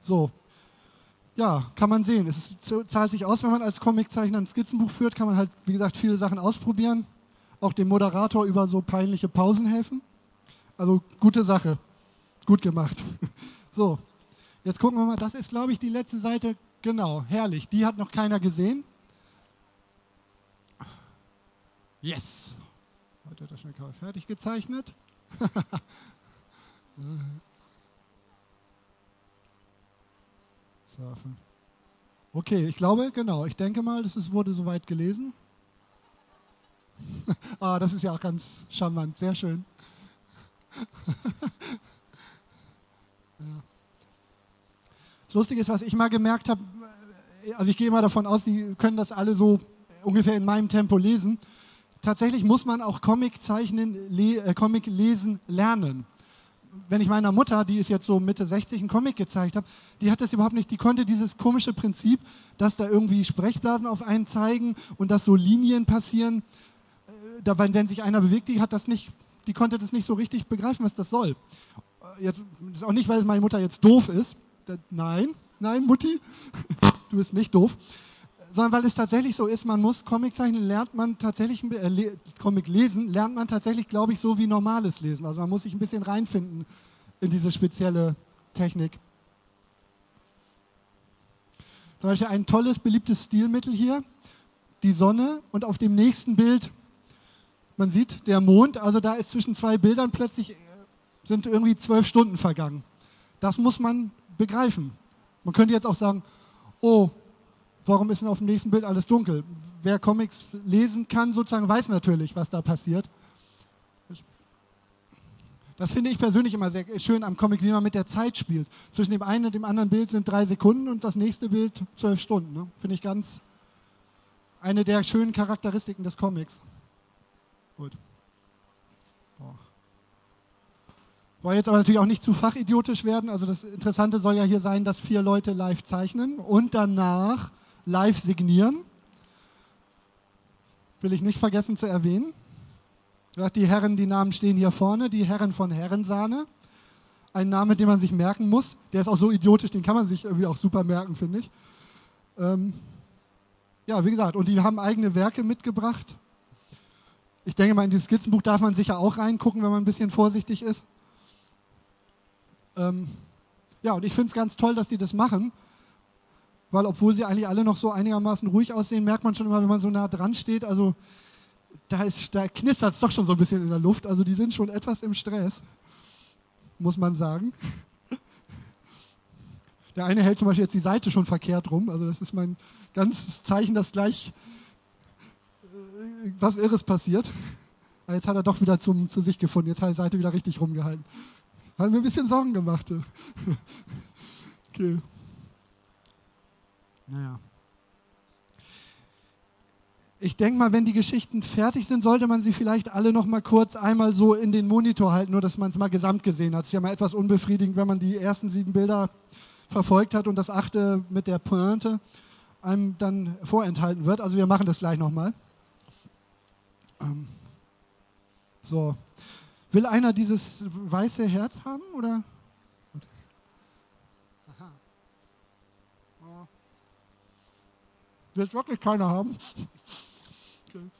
So, ja, kann man sehen. Es zahlt sich aus, wenn man als Comiczeichner ein Skizzenbuch führt, kann man halt, wie gesagt, viele Sachen ausprobieren. Auch dem Moderator über so peinliche Pausen helfen. Also gute Sache. Gut gemacht. [laughs] So, jetzt gucken wir mal. Das ist, glaube ich, die letzte Seite. Genau, herrlich. Die hat noch keiner gesehen. Yes. Heute hat er schon fertig gezeichnet. [laughs] Surfen. Okay, ich glaube, genau. Ich denke mal, das wurde soweit gelesen. [laughs] ah, das ist ja auch ganz charmant. Sehr schön. [laughs] Das Lustige ist, was ich mal gemerkt habe, also ich gehe mal davon aus, Sie können das alle so ungefähr in meinem Tempo lesen. Tatsächlich muss man auch Comic zeichnen, le äh, Comic lesen lernen. Wenn ich meiner Mutter, die ist jetzt so Mitte 60, einen Comic gezeigt habe, die hat das überhaupt nicht, die konnte dieses komische Prinzip, dass da irgendwie Sprechblasen auf einen zeigen und dass so Linien passieren, äh, da, wenn sich einer bewegt, die hat das nicht, die konnte das nicht so richtig begreifen, was das soll. Äh, jetzt, ist auch nicht, weil meine Mutter jetzt doof ist. Nein, nein, Mutti, [laughs] du bist nicht doof, sondern weil es tatsächlich so ist, man muss Comic zeichnen, lernt man tatsächlich, äh, le Comic lesen, lernt man tatsächlich, glaube ich, so wie normales Lesen. Also man muss sich ein bisschen reinfinden in diese spezielle Technik. Zum Beispiel ein tolles, beliebtes Stilmittel hier, die Sonne und auf dem nächsten Bild, man sieht der Mond, also da ist zwischen zwei Bildern plötzlich, äh, sind irgendwie zwölf Stunden vergangen. Das muss man begreifen. Man könnte jetzt auch sagen, oh, warum ist denn auf dem nächsten Bild alles dunkel? Wer Comics lesen kann, sozusagen, weiß natürlich, was da passiert. Das finde ich persönlich immer sehr schön am Comic, wie man mit der Zeit spielt. Zwischen dem einen und dem anderen Bild sind drei Sekunden und das nächste Bild zwölf Stunden. Ne? Finde ich ganz eine der schönen Charakteristiken des Comics. Gut. Wollen jetzt aber natürlich auch nicht zu fachidiotisch werden. Also das Interessante soll ja hier sein, dass vier Leute live zeichnen und danach live signieren. Will ich nicht vergessen zu erwähnen. Die Herren, die Namen stehen hier vorne, die Herren von Herrensahne. Ein Name, den man sich merken muss. Der ist auch so idiotisch, den kann man sich irgendwie auch super merken, finde ich. Ähm ja, wie gesagt, und die haben eigene Werke mitgebracht. Ich denke mal, in dieses Skizzenbuch darf man sicher auch reingucken, wenn man ein bisschen vorsichtig ist. Ähm, ja, und ich finde es ganz toll, dass die das machen, weil obwohl sie eigentlich alle noch so einigermaßen ruhig aussehen, merkt man schon immer, wenn man so nah dran steht, also da, da knistert es doch schon so ein bisschen in der Luft. Also die sind schon etwas im Stress, muss man sagen. Der eine hält zum Beispiel jetzt die Seite schon verkehrt rum. Also das ist mein ganzes Zeichen, dass gleich äh, was Irres passiert. Aber jetzt hat er doch wieder zum, zu sich gefunden. Jetzt hat die Seite wieder richtig rumgehalten. Haben mir ein bisschen Sorgen gemacht. [laughs] okay. Naja. Ich denke mal, wenn die Geschichten fertig sind, sollte man sie vielleicht alle noch mal kurz einmal so in den Monitor halten, nur dass man es mal gesamt gesehen hat. Es ist ja mal etwas unbefriedigend, wenn man die ersten sieben Bilder verfolgt hat und das achte mit der Pointe einem dann vorenthalten wird. Also wir machen das gleich nochmal. Ähm. So, Will einer dieses weiße Herz haben oder? Aha. Ja. Will wirklich keiner haben? Okay.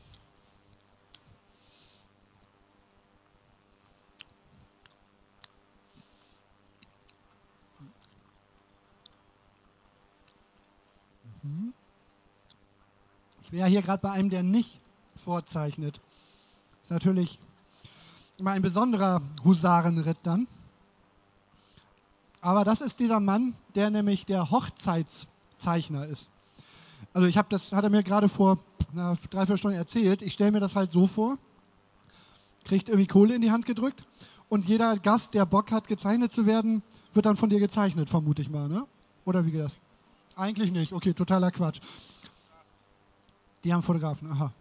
Ich wäre hier gerade bei einem, der nicht vorzeichnet. Ist natürlich immer ein besonderer Husarenritt dann. Aber das ist dieser Mann, der nämlich der Hochzeitszeichner ist. Also ich habe das, hat er mir gerade vor einer dreiviertel Stunden erzählt. Ich stelle mir das halt so vor, kriegt irgendwie Kohle in die Hand gedrückt und jeder Gast, der Bock hat, gezeichnet zu werden, wird dann von dir gezeichnet, vermute ich mal, ne? Oder wie geht das? Eigentlich nicht. Okay, totaler Quatsch. Die haben Fotografen, aha.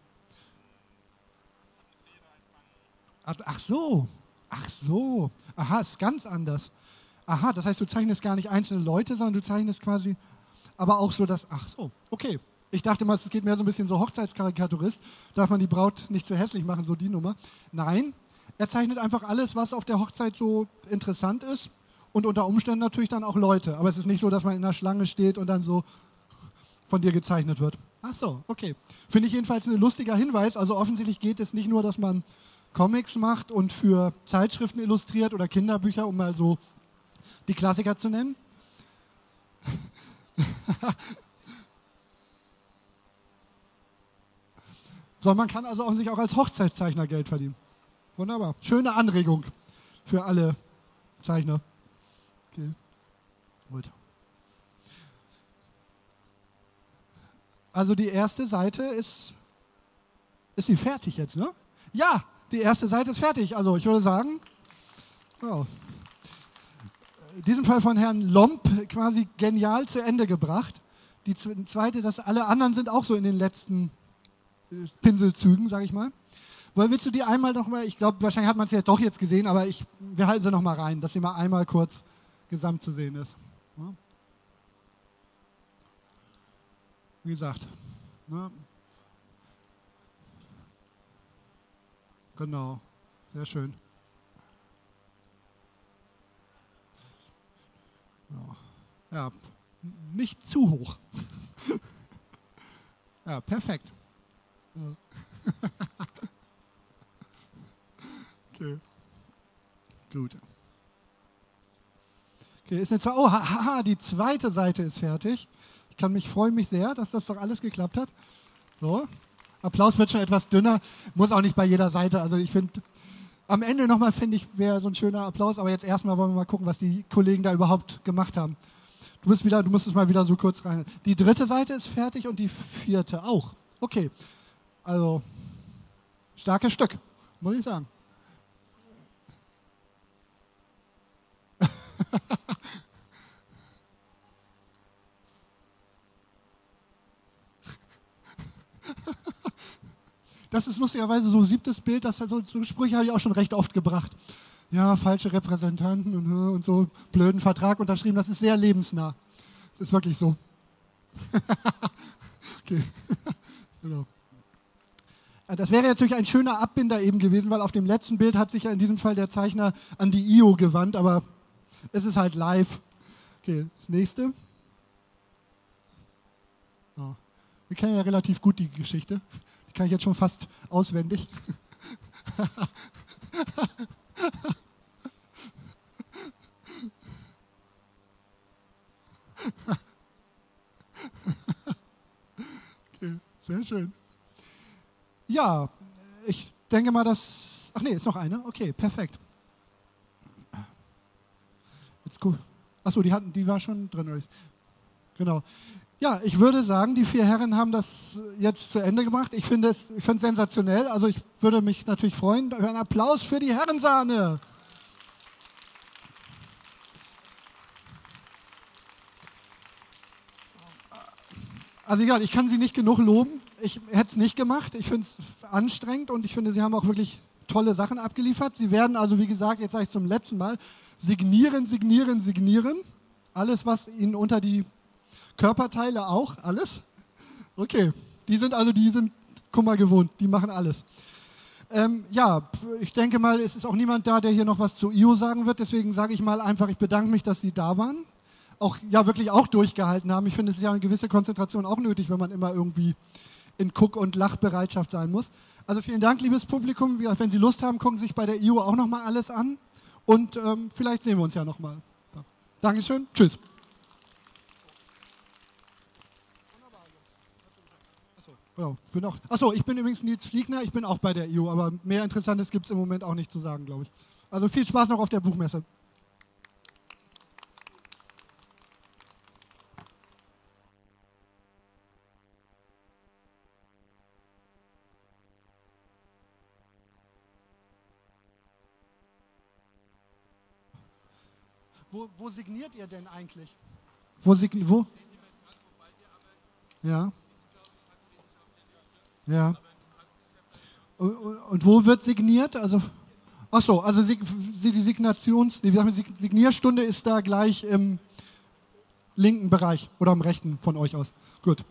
Ach so, ach so. Aha, ist ganz anders. Aha, das heißt, du zeichnest gar nicht einzelne Leute, sondern du zeichnest quasi, aber auch so das, ach so, okay. Ich dachte mal, es geht mehr so ein bisschen so Hochzeitskarikaturist. Darf man die Braut nicht zu hässlich machen, so die Nummer. Nein, er zeichnet einfach alles, was auf der Hochzeit so interessant ist und unter Umständen natürlich dann auch Leute. Aber es ist nicht so, dass man in einer Schlange steht und dann so von dir gezeichnet wird. Ach so, okay. Finde ich jedenfalls ein lustiger Hinweis. Also offensichtlich geht es nicht nur, dass man Comics macht und für Zeitschriften illustriert oder Kinderbücher, um mal so die Klassiker zu nennen. [laughs] so, man kann also auch sich auch als Hochzeitszeichner Geld verdienen. Wunderbar. Schöne Anregung für alle Zeichner. Okay. Gut. Also die erste Seite ist, ist sie fertig jetzt, ne? Ja, die erste Seite ist fertig. Also ich würde sagen, Ja. In diesem Fall von Herrn Lomp quasi genial zu Ende gebracht. Die zweite, dass alle anderen sind auch so in den letzten äh, Pinselzügen, sage ich mal. Woher willst du die einmal noch mal, ich glaube, wahrscheinlich hat man es ja doch jetzt gesehen, aber ich, wir halten sie noch mal rein, dass sie mal einmal kurz gesamt zu sehen ist. Ja. Wie gesagt, ne? genau, sehr schön. Ja, nicht zu hoch. [laughs] ja, perfekt. [laughs] okay. Gut. Okay, ist jetzt, oh, haha, die zweite Seite ist fertig. Ich kann mich freuen mich sehr, dass das doch alles geklappt hat. So. Applaus wird schon etwas dünner, muss auch nicht bei jeder Seite. Also ich finde, am Ende nochmal finde ich, wäre so ein schöner Applaus, aber jetzt erstmal wollen wir mal gucken, was die Kollegen da überhaupt gemacht haben. Du musst wieder, du musst es mal wieder so kurz rein. Die dritte Seite ist fertig und die vierte auch. Okay. Also, starkes Stück, muss ich sagen. [laughs] Das ist lustigerweise so ein siebtes Bild, das so, so Sprüche habe ich auch schon recht oft gebracht ja, falsche Repräsentanten und, äh, und so, blöden Vertrag unterschrieben. Das ist sehr lebensnah. Das ist wirklich so. [laughs] okay. [laughs] genau. Das wäre natürlich ein schöner Abbinder eben gewesen, weil auf dem letzten Bild hat sich ja in diesem Fall der Zeichner an die IO gewandt, aber es ist halt live. Okay, das nächste. Oh. Wir kennen ja relativ gut die Geschichte. Kann ich jetzt schon fast auswendig. okay, sehr schön. Ja, ich denke mal, dass. Ach nee, ist noch eine? Okay, perfekt. Jetzt guck. Achso, die hatten, die war schon drin. Genau. Ja, ich würde sagen, die vier Herren haben das jetzt zu Ende gemacht. Ich finde es ich finde sensationell. Also ich würde mich natürlich freuen. Ein Applaus für die Herrensahne. Also ja, ich kann sie nicht genug loben. Ich hätte es nicht gemacht. Ich finde es anstrengend und ich finde, sie haben auch wirklich tolle Sachen abgeliefert. Sie werden also, wie gesagt, jetzt sage ich zum letzten Mal, signieren, signieren, signieren. Alles, was ihnen unter die Körperteile auch, alles? Okay, die sind also, die sind Kummer gewohnt, die machen alles. Ähm, ja, ich denke mal, es ist auch niemand da, der hier noch was zu IO sagen wird. Deswegen sage ich mal einfach, ich bedanke mich, dass Sie da waren. Auch, ja, wirklich auch durchgehalten haben. Ich finde, es ist ja eine gewisse Konzentration auch nötig, wenn man immer irgendwie in Guck- und Lachbereitschaft sein muss. Also vielen Dank, liebes Publikum. Wenn Sie Lust haben, gucken Sie sich bei der IO auch nochmal alles an. Und ähm, vielleicht sehen wir uns ja nochmal. Dankeschön. Tschüss. Ja, bin auch, achso, ich bin übrigens Nils Fliegner, ich bin auch bei der EU, aber mehr Interessantes gibt es im Moment auch nicht zu sagen, glaube ich. Also viel Spaß noch auf der Buchmesse. Wo, wo signiert ihr denn eigentlich? Wo signiert, wo? Ja. Ja. Und wo wird signiert? Also, ach so, also die Signations, nee, die Signierstunde ist da gleich im linken Bereich oder im rechten von euch aus. Gut.